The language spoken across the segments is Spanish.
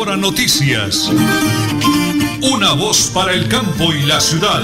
Hora Noticias. Una voz para el campo y la ciudad.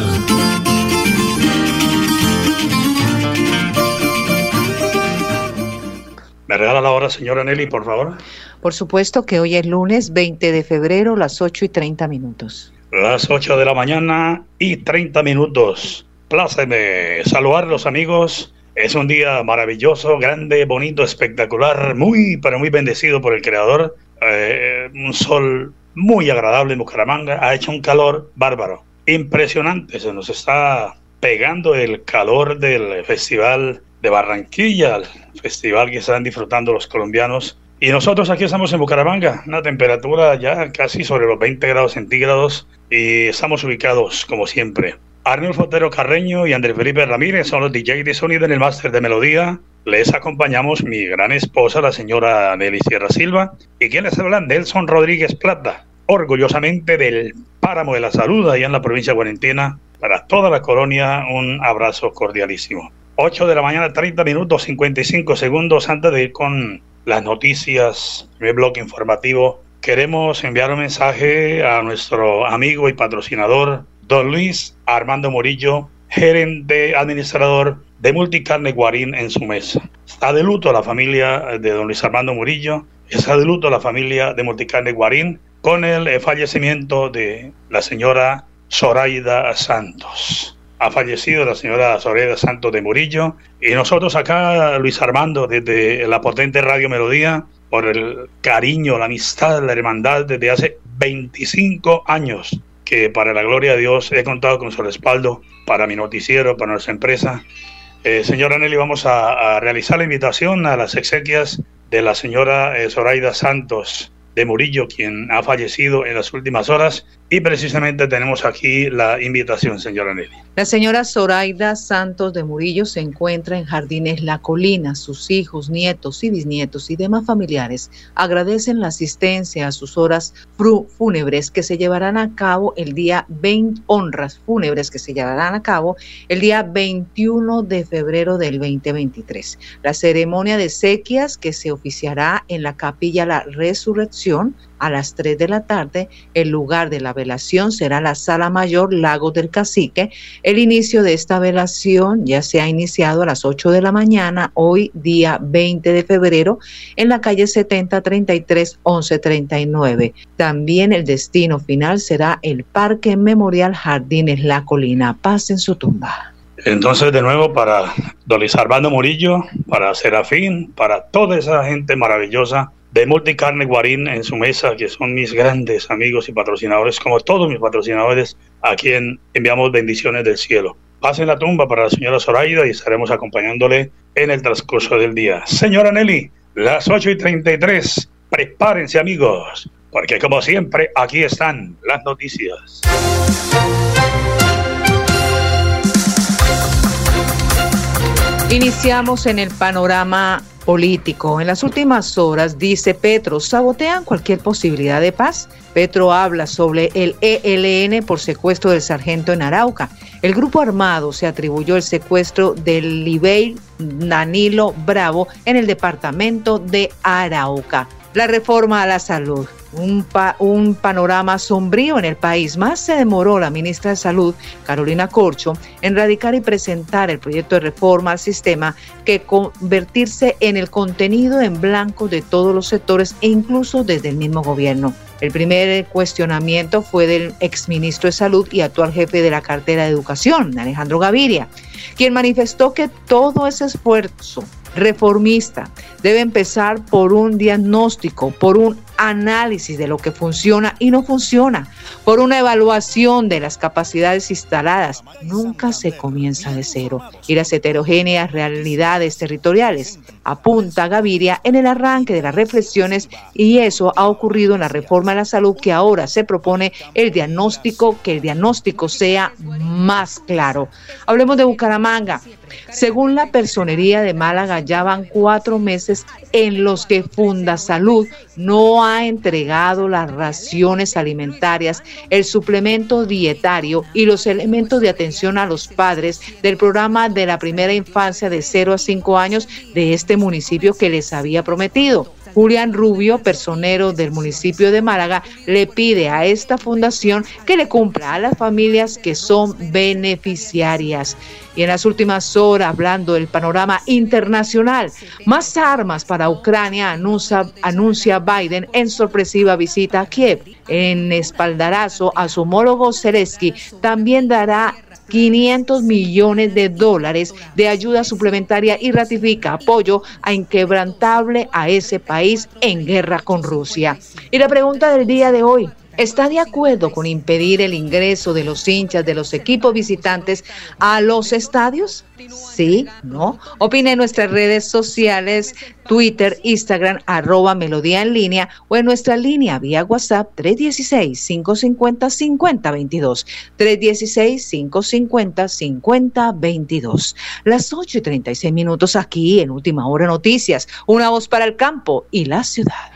¿Me regala la hora, señora Nelly, por favor? Por supuesto que hoy es lunes 20 de febrero, las 8 y 30 minutos. Las 8 de la mañana y 30 minutos. Pláceme saludar a los amigos. Es un día maravilloso, grande, bonito, espectacular, muy, pero muy bendecido por el Creador. Eh, un sol muy agradable en Bucaramanga. Ha hecho un calor bárbaro, impresionante. Se nos está pegando el calor del Festival de Barranquilla, el festival que están disfrutando los colombianos. Y nosotros aquí estamos en Bucaramanga, una temperatura ya casi sobre los 20 grados centígrados y estamos ubicados como siempre. Arnulfo Otero Carreño y Andrés Felipe Ramírez son los DJ de sonido en el máster de melodía. Les acompañamos mi gran esposa, la señora Nelly Sierra Silva, y quien les habla, Nelson Rodríguez Plata, orgullosamente del Páramo de la Salud, allá en la provincia de. Para toda la colonia, un abrazo cordialísimo. 8 de la mañana, 30 minutos, 55 segundos antes de ir con las noticias, mi blog informativo. Queremos enviar un mensaje a nuestro amigo y patrocinador, don Luis Armando Morillo, gerente administrador de Multicarne Guarín en su mesa. Está de luto la familia de don Luis Armando Murillo, está de luto la familia de Multicarne Guarín con el fallecimiento de la señora Zoraida Santos ha fallecido la señora Soreda Santos de Murillo y nosotros acá, Luis Armando, desde la potente Radio Melodía, por el cariño, la amistad, la hermandad desde hace 25 años que para la gloria de Dios he contado con su respaldo para mi noticiero, para nuestra empresa. Eh, señora Nelly, vamos a, realizar la invitación a las exequias de la señora eh, Zoraida Santos de Murillo, quien ha fallecido en las últimas horas. Y precisamente tenemos aquí la invitación, señora Nelly. La señora Zoraida Santos de Murillo se encuentra en Jardines La Colina. Sus hijos, nietos y bisnietos y demás familiares agradecen la asistencia a sus horas fúnebres que se llevarán a cabo el día 20, honras fúnebres que se llevarán a cabo el día 21 de febrero del 2023. La ceremonia de sequias que se oficiará en la capilla La Resurrección a las 3 de la tarde. El lugar de la velación será la Sala Mayor Lago del Cacique. El inicio de esta velación ya se ha iniciado a las 8 de la mañana, hoy día 20 de febrero, en la calle 7033 1139. También el destino final será el Parque Memorial Jardines La Colina. Paz en su tumba. Entonces, de nuevo, para Don Luis Armando Murillo, para Serafín, para toda esa gente maravillosa de Multicarne Guarín en su mesa, que son mis grandes amigos y patrocinadores, como todos mis patrocinadores, a quien enviamos bendiciones del cielo. Pasen la tumba para la señora Zoraida y estaremos acompañándole en el transcurso del día. Señora Nelly, las 8 y 33, prepárense amigos, porque como siempre, aquí están las noticias. Iniciamos en el panorama político. En las últimas horas, dice Petro, sabotean cualquier posibilidad de paz. Petro habla sobre el ELN por secuestro del sargento en Arauca. El grupo armado se atribuyó el secuestro del Libeil Danilo Bravo en el departamento de Arauca. La reforma a la salud un, panorama sombrío en el país. Más se demoró la ministra de Salud, Carolina Corcho, en radicar y presentar el proyecto de reforma al sistema que convertirse en el contenido en blanco de todos los sectores e incluso desde el mismo gobierno. El primer cuestionamiento fue del exministro de Salud y actual jefe de la cartera de Educación, Alejandro Gaviria, quien manifestó que todo ese esfuerzo reformista debe empezar por un diagnóstico, por un análisis de lo que funciona y no funciona, por una evaluación de las capacidades instaladas. Nunca se comienza de cero. Y las heterogéneas realidades territoriales apunta Gaviria en el arranque de las reflexiones y eso ha ocurrido en la reforma de la salud que ahora se propone el diagnóstico, que el diagnóstico sea más claro. Hablemos de Bucaramanga. Según la personería de Málaga, ya van cuatro meses en los que Funda Salud no ha entregado las raciones alimentarias, el suplemento dietario y los elementos de atención a los padres del programa de la primera infancia de 0 a 5 años de este municipio que les había prometido. Julián Rubio, personero del municipio de Málaga, le pide a esta fundación que le cumpla a las familias que son beneficiarias. Y en las últimas horas, hablando del panorama internacional, más armas para Ucrania anuncia, anuncia Biden en sorpresiva visita a Kiev. En espaldarazo a su homólogo Zelensky también dará 500 millones de dólares de ayuda suplementaria y ratifica apoyo a inquebrantable a ese país en guerra con Rusia. Y la pregunta del día de hoy, ¿Está de acuerdo con impedir el ingreso de los hinchas de los equipos visitantes a los estadios? Sí, ¿no? Opine en nuestras redes sociales, Twitter, Instagram, arroba Melodía en línea o en nuestra línea vía WhatsApp 316-550-5022. 316-550-5022. Las 8 y 36 minutos aquí en Última Hora Noticias. Una voz para el campo y la ciudad.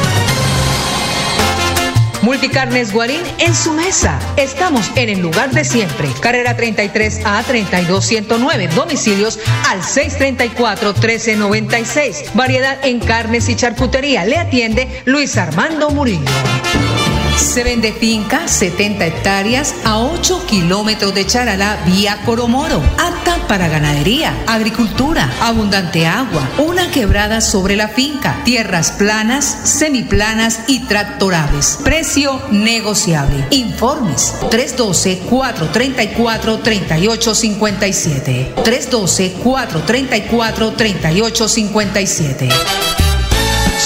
Multicarnes Guarín en su mesa. Estamos en el lugar de siempre. Carrera 33 a 32109. Domicilios al 634 1396. Variedad en carnes y charcutería. Le atiende Luis Armando Murillo. Se vende finca 70 hectáreas a 8 kilómetros de Charalá vía Coromoro, para ganadería, agricultura, abundante agua, una quebrada sobre la finca, tierras planas, semiplanas y tractorables. Precio negociable. Informes 312-434-3857. 312-434-3857.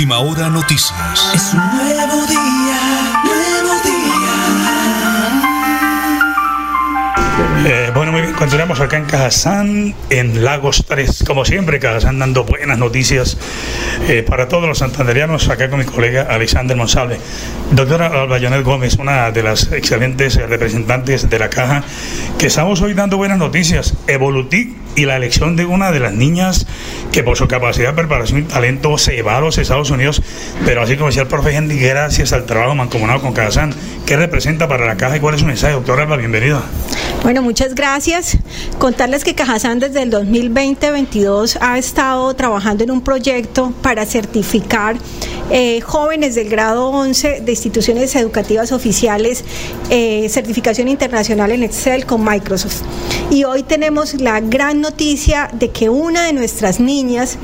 Última hora noticias. Es un nuevo día, nuevo día. Eh, bueno, muy bien, continuamos acá en Cajazán, en Lagos 3. Como siempre, Cajazán dando buenas noticias eh, para todos los santanderianos, acá con mi colega Alexander Monsalve. Doctora Albayonet Gómez, una de las excelentes representantes de la Caja, que estamos hoy dando buenas noticias. Evolutic y la elección de una de las niñas que por su capacidad, preparación y talento se va a los Estados Unidos, pero así como decía el profe Henry, gracias al trabajo mancomunado con Cajazán. ¿Qué representa para la Caja y cuál es su mensaje? Doctora Alba, bienvenida. Bueno, muchas gracias. Contarles que Cajazán desde el 2020-22 ha estado trabajando en un proyecto para certificar eh, jóvenes del grado 11 de instituciones educativas oficiales, eh, certificación internacional en Excel con Microsoft. Y hoy tenemos la gran noticia de que una de nuestras niñas,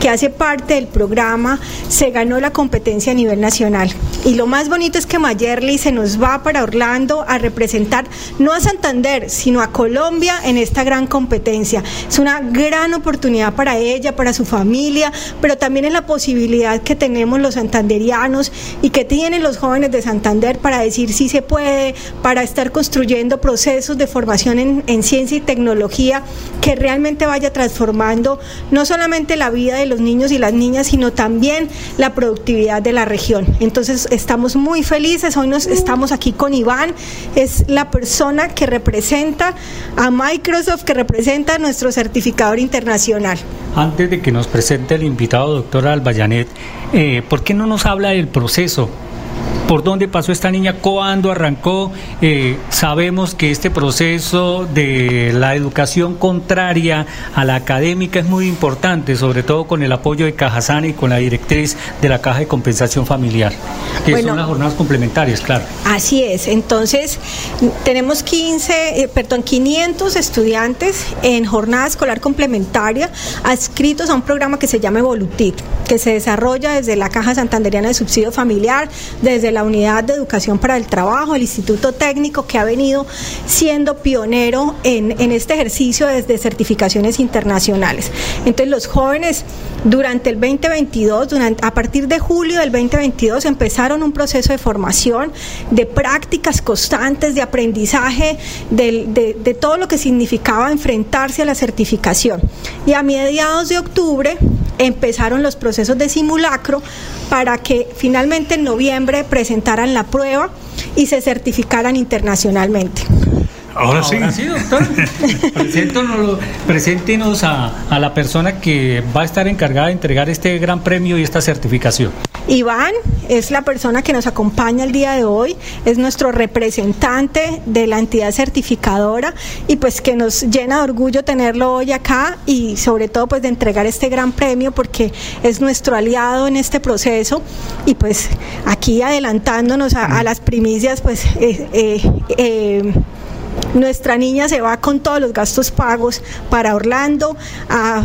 que hace parte del programa, se ganó la competencia a nivel nacional. Y lo más bonito es que Mayerly se nos va para Orlando a representar no a Santander, sino a Colombia en esta gran competencia. Es una gran oportunidad para ella, para su familia, pero también es la posibilidad que tenemos los santanderianos y que tienen los jóvenes de Santander para decir si se puede, para estar construyendo procesos de formación en, en ciencia y tecnología que realmente vaya transformando no solamente la vida de los niños y las niñas, sino también la productividad de la región. Entonces estamos muy felices, hoy nos estamos aquí con Iván, es la persona que representa a Microsoft, que representa a nuestro certificador internacional. Antes de que nos presente el invitado, doctora Albayanet, eh, ¿por qué no nos habla del proceso? ¿Por dónde pasó esta niña? ¿Cuándo arrancó? Eh, sabemos que este proceso de la educación contraria a la académica es muy importante, sobre todo con el apoyo de Cajasana y con la directriz de la Caja de Compensación Familiar. Que son las jornadas complementarias, claro. Así es. Entonces, tenemos 15, eh, perdón, 500 estudiantes en jornada escolar complementaria adscritos a un programa que se llama Evolutit, que se desarrolla desde la Caja Santanderiana de Subsidio Familiar, desde la Unidad de Educación para el Trabajo, el Instituto Técnico, que ha venido siendo pionero en, este ejercicio desde certificaciones internacionales. Entonces, los jóvenes durante el 2022, durante, a partir de julio del 2022, empezaron un proceso de formación, de prácticas constantes, de aprendizaje, de, de todo lo que significaba enfrentarse a la certificación. Y a mediados de octubre empezaron los procesos de simulacro para que finalmente en noviembre presentaran la prueba y se certificaran internacionalmente. Ahora sí. Ahora sí, doctor. Preséntenos, preséntenos a, a la persona que va a estar encargada de entregar este gran premio y esta certificación. Iván es la persona que nos acompaña el día de hoy, es nuestro representante de la entidad certificadora y pues que nos llena de orgullo tenerlo hoy acá y sobre todo pues de entregar este gran premio porque es nuestro aliado en este proceso y pues aquí adelantándonos a, a las primicias pues eh, eh, eh, nuestra niña se va con todos los gastos pagos para Orlando a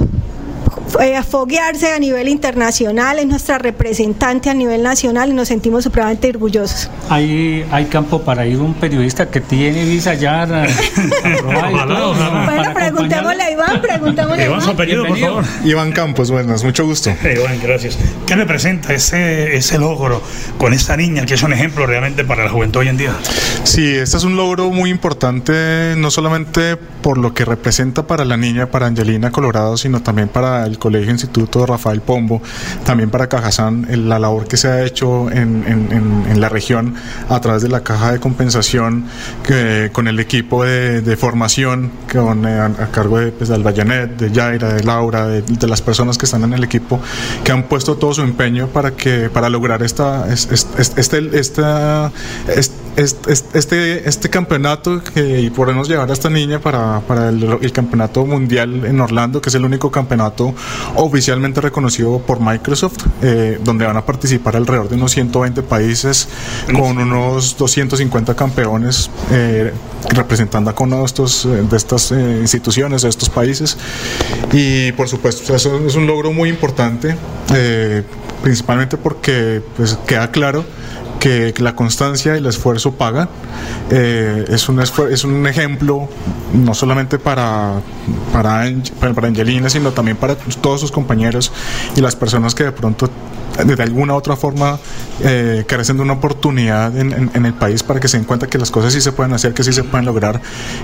a foguearse a nivel internacional, es nuestra representante a nivel nacional y nos sentimos supremamente orgullosos. Hay, hay campo para ir un periodista que tiene visa ya. bueno, preguntémosle a Iván, preguntémosle a Iván, su apellido, por favor. Iván Campos, buenas, mucho gusto. Iván, gracias. ¿Qué representa ese, ese logro con esta niña que es un ejemplo realmente para la juventud hoy en día? Sí, este es un logro muy importante, no solamente por lo que representa para la niña, para Angelina Colorado, sino también para el Colegio Instituto Rafael Pombo, también para Cajazán, la labor que se ha hecho en, en, en, la región a través de la caja de compensación que, con el equipo de, de formación con, eh, a, cargo de, pues, de Albayanet, de Yaira, de Laura, de, de, las personas que están en el equipo, que han puesto todo su empeño para, que, para lograr esta, este, este, este, este, este campeonato que, y podernos llevar a esta niña para, para el, el campeonato mundial en Orlando, que es el único campeonato oficialmente reconocido por Microsoft, eh, donde van a participar alrededor de unos 120 países con unos 250 campeones eh, representando a cada estos, de estas eh, instituciones, de estos países. Y por supuesto, eso es un logro muy importante, eh, principalmente porque pues, queda claro que la constancia y el esfuerzo pagan. Eh, es, un es un ejemplo no solamente para, para, para Angelina, sino también para todos sus compañeros y las personas que de pronto de alguna otra forma eh, carecen de una oportunidad en, el país para que se den cuenta que las cosas sí se pueden hacer, que sí se pueden lograr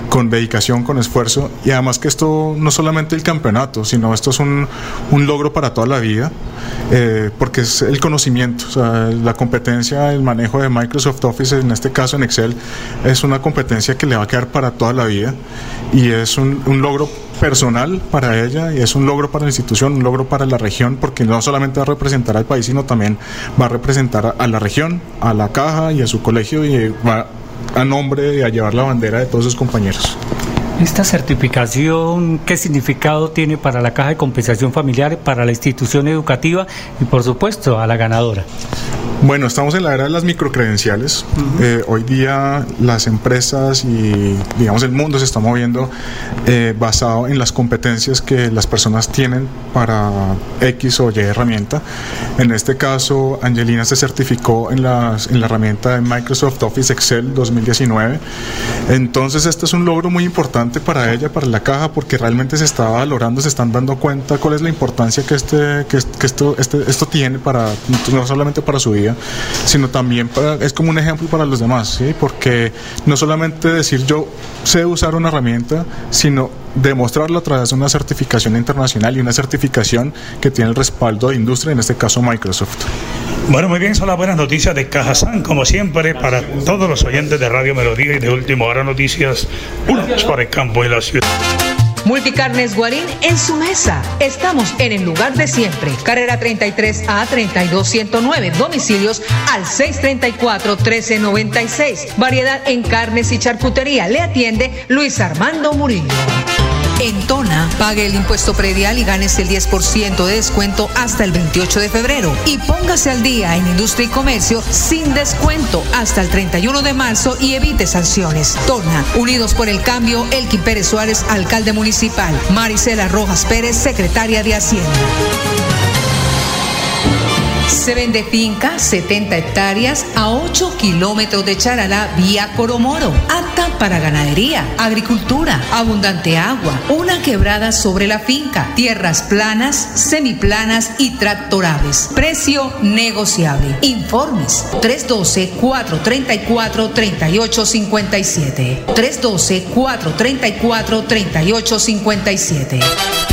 con dedicación, con esfuerzo. Y además que esto no solamente el campeonato, sino esto es un, un logro para toda la vida eh, porque es el conocimiento, o sea, la competencia, el manejo de Microsoft Office, en este caso en Excel, es una competencia que le va a quedar para toda la vida y es un, un logro personal para ella y es un logro para la institución, un logro para la región, porque no solamente va a representar al país, sino también va a representar a, la región, a la caja y a su colegio y va a nombre de a llevar la bandera de todos sus compañeros. ¿Esta certificación qué significado tiene para la Caja de Compensación Familiar, para la institución educativa y por supuesto a la ganadora? Bueno, estamos en la era de las microcredenciales. Uh -huh. eh, hoy día las empresas y digamos el mundo se está moviendo eh, basado en las competencias que las personas tienen para X o Y herramienta. En este caso, Angelina se certificó en, las, en la herramienta de Microsoft Office Excel 2019. Entonces, este es un logro muy importante para ella, para la caja, porque realmente se está valorando, se están dando cuenta cuál es la importancia que, este, que, esto, este, esto tiene para, no solamente para su vida, sino también para, es como un ejemplo para los demás, porque no solamente decir yo sé usar una herramienta, sino demostrarlo a través de una certificación internacional y una certificación que tiene el respaldo de industria, en este caso Microsoft. Bueno, muy bien, son las buenas noticias de Cajazán, como siempre, para todos los oyentes de Radio Melodía y de Último Hora Noticias, unos para el campo y la ciudad. Multicarnes Guarín en su mesa. Estamos en el lugar de siempre. Carrera 33 a 32109. Domicilios al 634 1396. Variedad en carnes y charcutería. Le atiende Luis Armando Murillo. En Tona, pague el impuesto predial y ganes el 10% de descuento hasta el 28 de febrero. Y póngase al día en industria y comercio sin descuento hasta el 31 de marzo y evite sanciones. Tona, Unidos por el Cambio, Elkin Pérez Suárez, alcalde municipal. Marisela Rojas Pérez, secretaria de Hacienda. Se vende finca 70 hectáreas a 8 kilómetros de Charalá vía Coromoro, para ganadería, agricultura, abundante agua, una quebrada sobre la finca, tierras planas, semiplanas y tractorables. Precio negociable. Informes 312-434-3857. 312-434-3857.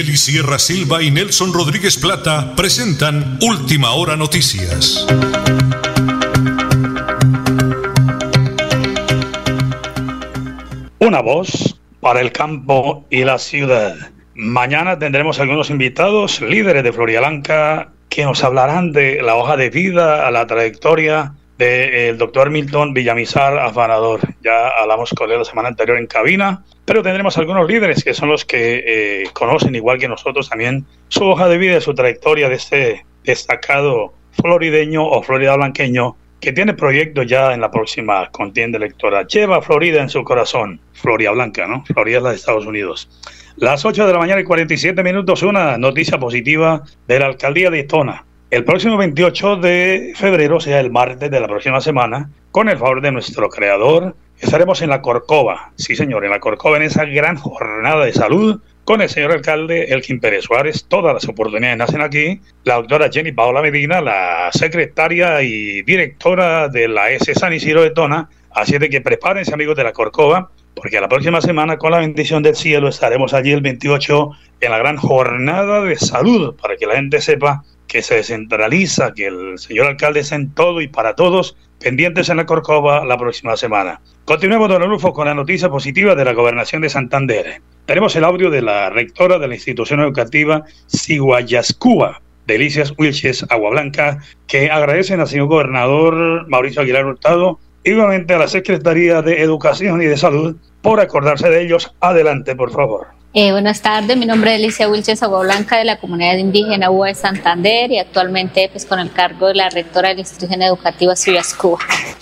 Nelly Sierra Silva y Nelson Rodríguez Plata presentan Última Hora Noticias. Una voz para el campo y la ciudad. Mañana tendremos algunos invitados, líderes de Florialanca, que nos hablarán de la hoja de vida, la trayectoria del doctor Milton Villamizar Afanador. Ya hablamos con él la semana anterior en cabina, pero tendremos algunos líderes que son los que eh, conocen, igual que nosotros, también su hoja de vida su trayectoria de este destacado florideño o florida blanqueño que tiene proyectos ya en la próxima contienda electoral. Lleva Florida en su corazón, Florida Blanca, ¿no? Florida es la de Estados Unidos. Las 8 de la mañana y 47 minutos, una noticia positiva de la alcaldía de Tona. El próximo 28 de febrero, sea el martes de la próxima semana, con el favor de nuestro creador, estaremos en la Corcova. Sí, señor, en la Corcova, en esa gran jornada de salud, con el señor alcalde Elkin Pérez Suárez. Todas las oportunidades nacen aquí. La doctora Jenny Paola Medina, la secretaria y directora de la S San Isidro de Tona. Así de que prepárense, amigos de la Corcova, porque la próxima semana, con la bendición del cielo, estaremos allí el 28 en la gran jornada de salud, para que la gente sepa que se descentraliza, que el señor alcalde es en todo y para todos, pendientes en la Corcova la próxima semana. Continuemos, don Rufo, con la noticia positiva de la gobernación de Santander. Tenemos el audio de la rectora de la institución educativa Siguayascúa, Delicias Wilches Agua Blanca, que agradecen al señor gobernador Mauricio Aguilar Hurtado, igualmente a la Secretaría de Educación y de Salud, por acordarse de ellos. Adelante, por favor. Eh, buenas tardes, mi nombre es Alicia Wilches Blanca de la comunidad indígena UA de Santander y actualmente pues con el cargo de la rectora de la institución educativa Ciudad Cuba.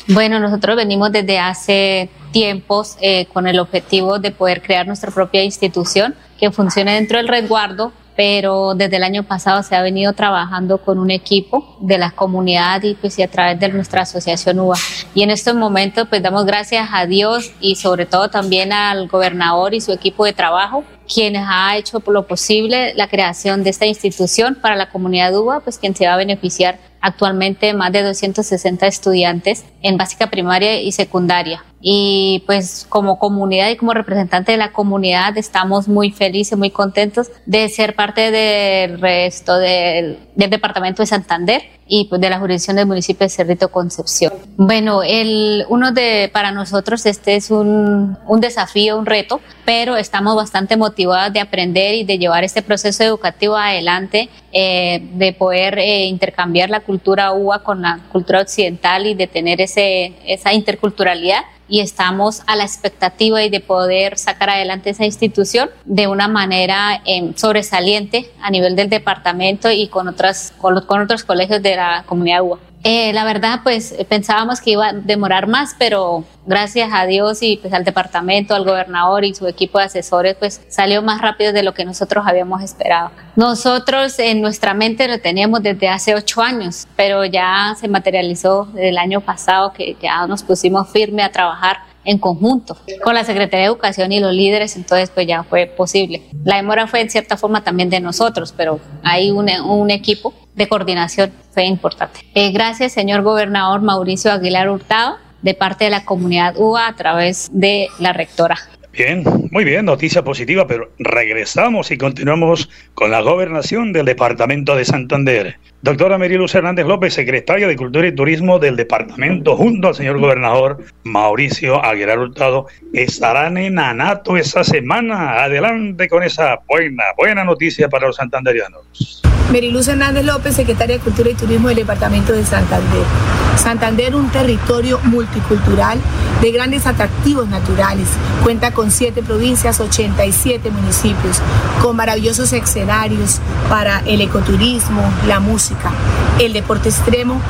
Bueno, nosotros venimos desde hace tiempos eh, con el objetivo de poder crear nuestra propia institución que funcione dentro del resguardo pero desde el año pasado se ha venido trabajando con un equipo de la comunidad y pues y a través de nuestra asociación UBA. Y en estos momentos pues damos gracias a Dios y sobre todo también al gobernador y su equipo de trabajo quienes ha hecho por lo posible la creación de esta institución para la comunidad UBA, pues quien se va a beneficiar actualmente más de 260 estudiantes en básica primaria y secundaria. Y pues como comunidad y como representante de la comunidad estamos muy felices, muy contentos de ser parte del resto del, del departamento de Santander y pues de la jurisdicción del municipio de Cerrito Concepción. Bueno, el, uno de, para nosotros este es un, un desafío, un reto, pero estamos bastante motivados de aprender y de llevar este proceso educativo adelante, eh, de poder eh, intercambiar la cultura UA con la cultura occidental y de tener ese, esa interculturalidad y estamos a la expectativa y de poder sacar adelante esa institución de una manera eh, sobresaliente a nivel del departamento y con, otras, con, con otros colegios de la comunidad UA. Eh, la verdad, pues pensábamos que iba a demorar más, pero gracias a Dios y pues al departamento, al gobernador y su equipo de asesores, pues salió más rápido de lo que nosotros habíamos esperado. Nosotros en nuestra mente lo teníamos desde hace ocho años, pero ya se materializó el año pasado que ya nos pusimos firme a trabajar en conjunto con la Secretaría de Educación y los líderes, entonces pues ya fue posible. La demora fue en cierta forma también de nosotros, pero hay un, equipo de coordinación fue importante. Eh, gracias, señor gobernador Mauricio Aguilar Hurtado, de parte de la comunidad UA a través de la rectora. Bien, muy bien, noticia positiva, pero regresamos y continuamos con la gobernación del Departamento de Santander. Doctora Meriluz Hernández López, secretaria de Cultura y Turismo del departamento, junto al señor gobernador Mauricio Aguilar Hurtado, estarán en Anato esta semana. Adelante con esa buena, buena noticia para los santanderianos. Meriluz Hernández López, secretaria de Cultura y Turismo del Departamento de Santander. Santander, un territorio multicultural de grandes atractivos naturales. Cuenta con siete provincias, 87 municipios, con maravillosos escenarios para el ecoturismo, la música, el deporte extremo,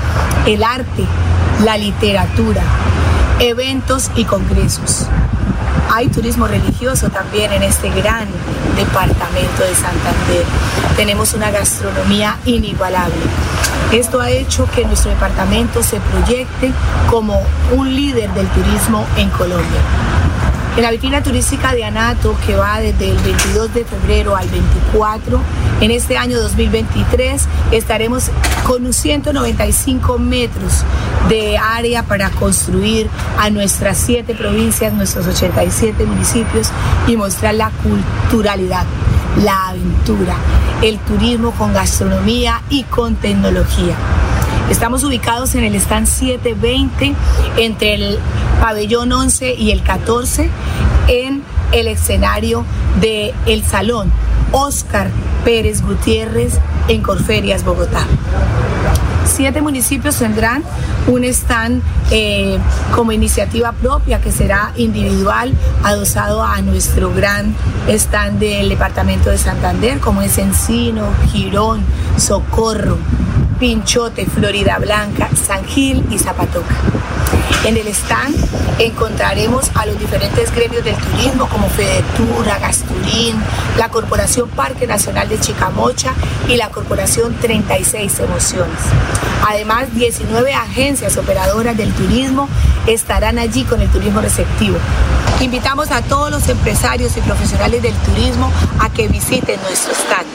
el arte, la literatura, eventos y congresos. Hay turismo religioso también en este gran departamento de Santander. Tenemos una gastronomía inigualable. Esto ha hecho que nuestro departamento se proyecte como un líder del turismo en Colombia. En la vitrina turística de Anato, que va desde el 22 de febrero al 24, en este año 2023 estaremos con 195 metros de área para construir a nuestras siete provincias, nuestros 87 municipios y mostrar la culturalidad, la aventura, el turismo con gastronomía y con tecnología. Estamos ubicados en el stand 720 entre el pabellón 11 y el 14 en el escenario de El Salón Oscar Pérez Gutiérrez en Corferias, Bogotá. Siete municipios tendrán un stand eh, como iniciativa propia que será individual, adosado a nuestro gran stand del departamento de Santander, como es Encino, Girón, Socorro, Pinchote, Florida Blanca, San Gil y Zapatoca. En el stand encontraremos a los diferentes gremios del turismo como Fedetura, Gasturín, la Corporación Parque Nacional de Chicamocha y la Corporación 36 Emociones. Además, 19 agencias operadoras del turismo estarán allí con el turismo receptivo. Invitamos a todos los empresarios y profesionales del turismo a que visiten nuestro stand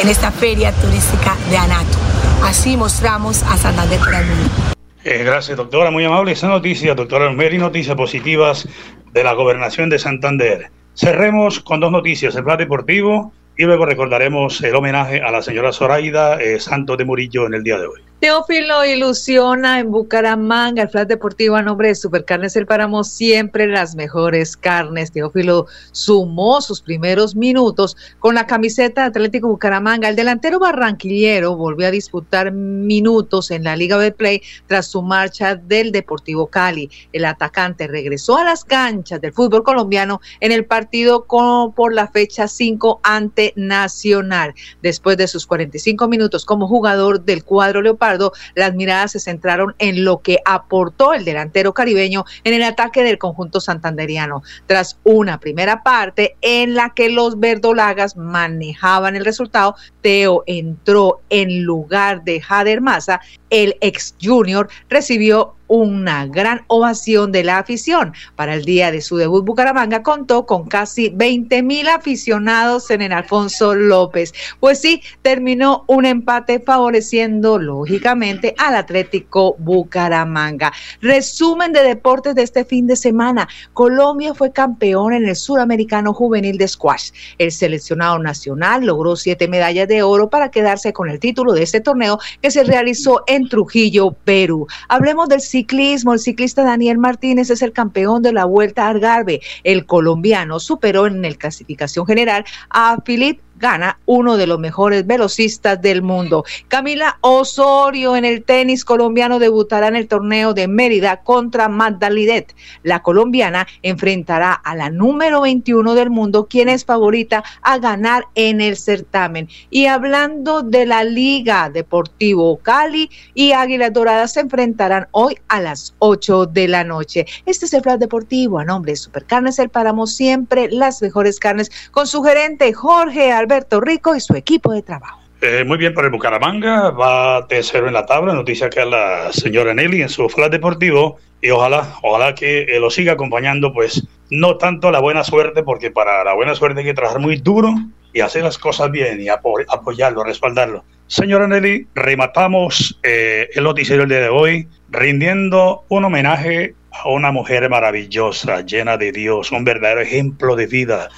en esta feria turística de Anato. Así mostramos a Santander para el mundo. Eh, gracias, doctora. Muy amable esa noticia, doctora Almeri. Noticias positivas de la gobernación de Santander. Cerremos con dos noticias: el plan deportivo y luego recordaremos el homenaje a la señora Zoraida eh, Santos de Murillo en el día de hoy. Teófilo ilusiona en Bucaramanga el flat deportivo a nombre de Supercarnes El Páramo, siempre las mejores carnes. Teófilo sumó sus primeros minutos con la camiseta de Atlético Bucaramanga. El delantero barranquillero volvió a disputar minutos en la Liga de Play tras su marcha del Deportivo Cali. El atacante regresó a las canchas del fútbol colombiano en el partido con, por la fecha 5 ante Nacional. Después de sus 45 minutos como jugador del cuadro Leopardo, las miradas se centraron en lo que aportó el delantero caribeño en el ataque del conjunto santanderiano. Tras una primera parte en la que los verdolagas manejaban el resultado, Teo entró en lugar de Jader Maza, el ex junior recibió una gran ovación de la afición. Para el día de su debut, Bucaramanga contó con casi 20 mil aficionados en el Alfonso López. Pues sí, terminó un empate favoreciendo lógicamente al Atlético Bucaramanga. Resumen de deportes de este fin de semana. Colombia fue campeón en el Suramericano Juvenil de Squash. El seleccionado nacional logró siete medallas de oro para quedarse con el título de este torneo que se realizó en Trujillo, Perú. Hablemos del ciclismo. El ciclista Daniel Martínez es el campeón de la Vuelta a Algarve. El colombiano superó en el clasificación general a Philip gana uno de los mejores velocistas del mundo. Camila Osorio en el tenis colombiano debutará en el torneo de Mérida contra Magdalidet. La colombiana enfrentará a la número 21 del mundo, quien es favorita a ganar en el certamen. Y hablando de la Liga Deportivo Cali y Águilas Doradas se enfrentarán hoy a las 8 de la noche. Este es el plan deportivo a nombre de Supercarnes El Páramo, siempre las mejores carnes con su gerente Jorge Alberto Alberto Rico y su equipo de trabajo. Eh, muy bien para el Bucaramanga, va tercero en la tabla, noticia que a la señora Nelly en su flash deportivo. Y ojalá, ojalá que eh, lo siga acompañando, pues no tanto la buena suerte, porque para la buena suerte hay que trabajar muy duro y hacer las cosas bien y apoyarlo, respaldarlo, Señora Nelly, rematamos eh, el noticiero del día de hoy rindiendo un homenaje a una mujer maravillosa, llena de Dios, un verdadero ejemplo de vida,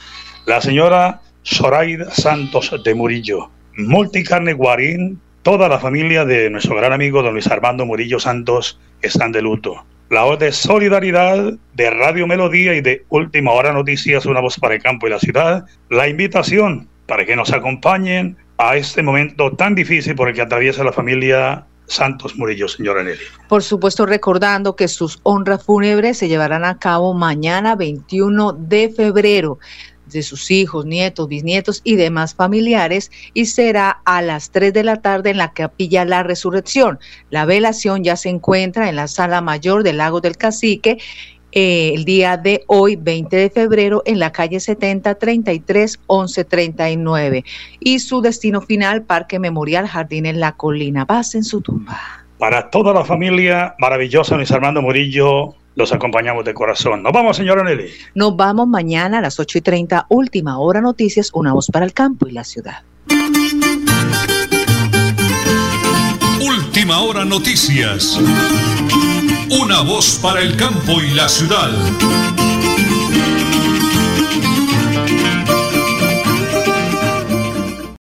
la señora Zoraida Santos de Murillo, multicarne guarín, toda la familia de nuestro gran amigo don Luis Armando Murillo Santos están de luto. La voz de solidaridad de Radio Melodía y de Última Hora Noticias, una voz para el campo y la ciudad, la invitación para que nos acompañen a este momento tan difícil por el que atraviesa la familia Santos Murillo, señora Nelly. Por supuesto, recordando que sus honras fúnebres se llevarán a cabo mañana 21 de febrero de sus hijos, nietos, bisnietos y demás familiares y será a las 3 de la tarde en la capilla La Resurrección. La velación ya se encuentra en la sala mayor del Lago del Cacique eh, el día de hoy, 20 de febrero, en la calle 70 33 11 39. Y su destino final, Parque Memorial Jardín en la Colina. Paz en su tumba. Para toda la familia maravillosa, Luis Armando Murillo, los acompañamos de corazón. Nos vamos, señora Nelly. Nos vamos mañana a las 8 y 30, última hora noticias, una voz para el campo y la ciudad. Última hora noticias. Una voz para el campo y la ciudad.